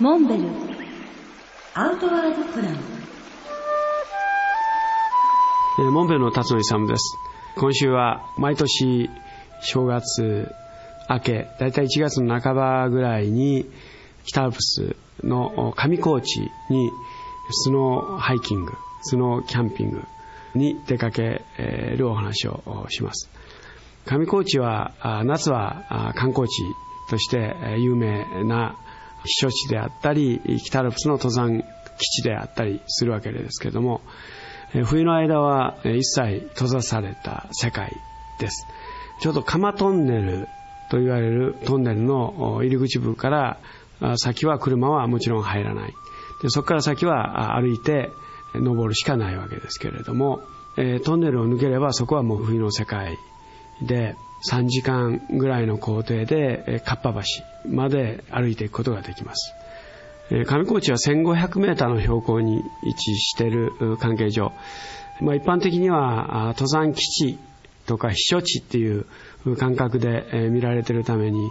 モンベル。アウトワードプラン。えーモンベルの辰野勇です。今週は毎年正月明けだいたい1月の半ばぐらいに北アルプスの上高地にスノーハイキングスノーキャンピングに出かけるお話をします。上高地は夏は観光地として有名な避暑地であったり北アルプスの登山基地であったりするわけですけれども冬の間は一切閉ざされた世界です。ちょうど釜トンネルと言われるトンネルの入り口部から先は車はもちろん入らない。でそこから先は歩いて登るしかないわけですけれども、トンネルを抜ければそこはもう冬の世界で3時間ぐらいの行程でえーかっぱ橋まで歩いていくことができます。上高地は1500メーターの標高に位置している関係上、まあ、一般的には登山基地とか避暑地っていう感覚で見られているために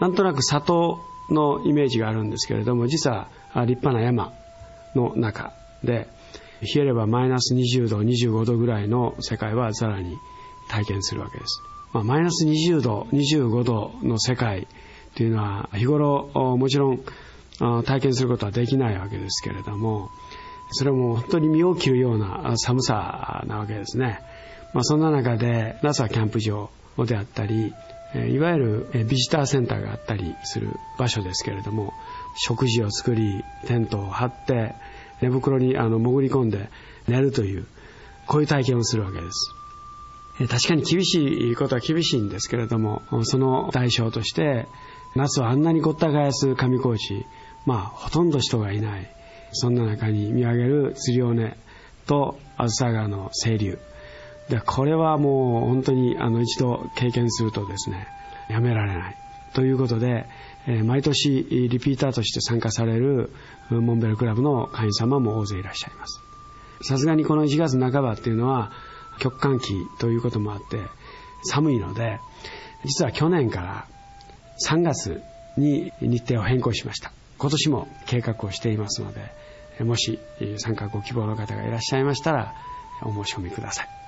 なんとなく里のイメージがあるんですけれども実は立派な山の中で冷えればマイナス20度25度ぐらいの世界はさらに体験するわけです、まあ、マイナス20度25度の世界というのは日頃もちろん体験することはできないわけですけれどもそれも本当に身を切るような寒さなわけですね、まあ、そんな中でナサキャンプ場であったりいわゆるビジターセンターがあったりする場所ですけれども食事を作りテントを張って寝袋にあの潜り込んで寝るというこういう体験をするわけです。確かに厳しいことは厳しいんですけれどもその代償として夏はあんなにごった返す上高地まあほとんど人がいないそんな中に見上げる釣り尾根と梓川の清流。でこれはもう本当にあの一度経験するとですねやめられない。ということで、毎年リピーターとして参加されるモンベルクラブの会員様も大勢いらっしゃいます。さすがにこの1月半ばっていうのは極寒期ということもあって寒いので実は去年から3月に日程を変更しました。今年も計画をしていますのでもし参加ご希望の方がいらっしゃいましたらお申し込みください。